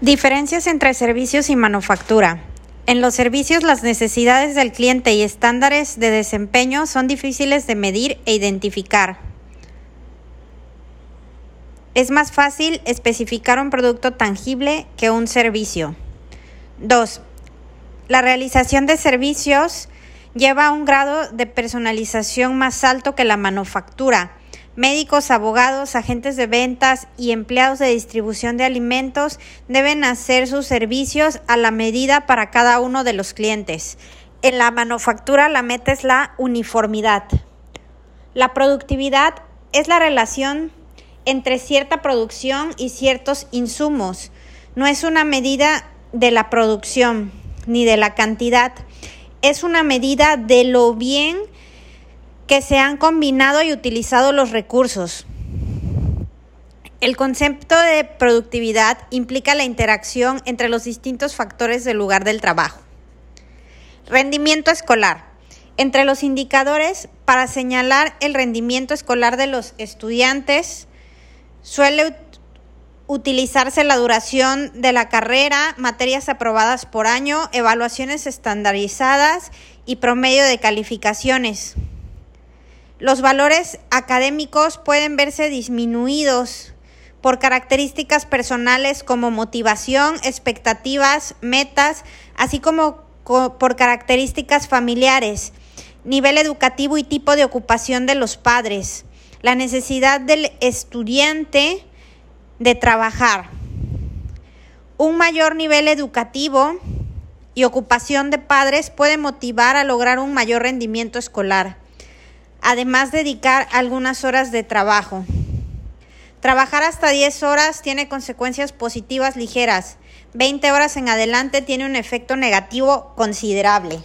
Diferencias entre servicios y manufactura. En los servicios las necesidades del cliente y estándares de desempeño son difíciles de medir e identificar. Es más fácil especificar un producto tangible que un servicio. 2. La realización de servicios lleva a un grado de personalización más alto que la manufactura. Médicos, abogados, agentes de ventas y empleados de distribución de alimentos deben hacer sus servicios a la medida para cada uno de los clientes. En la manufactura la meta es la uniformidad. La productividad es la relación entre cierta producción y ciertos insumos. No es una medida de la producción ni de la cantidad. Es una medida de lo bien que se han combinado y utilizado los recursos. El concepto de productividad implica la interacción entre los distintos factores del lugar del trabajo. Rendimiento escolar. Entre los indicadores para señalar el rendimiento escolar de los estudiantes suele utilizarse la duración de la carrera, materias aprobadas por año, evaluaciones estandarizadas y promedio de calificaciones. Los valores académicos pueden verse disminuidos por características personales como motivación, expectativas, metas, así como por características familiares, nivel educativo y tipo de ocupación de los padres, la necesidad del estudiante de trabajar, un mayor nivel educativo y ocupación de padres puede motivar a lograr un mayor rendimiento escolar. Además, dedicar algunas horas de trabajo. Trabajar hasta 10 horas tiene consecuencias positivas ligeras. 20 horas en adelante tiene un efecto negativo considerable.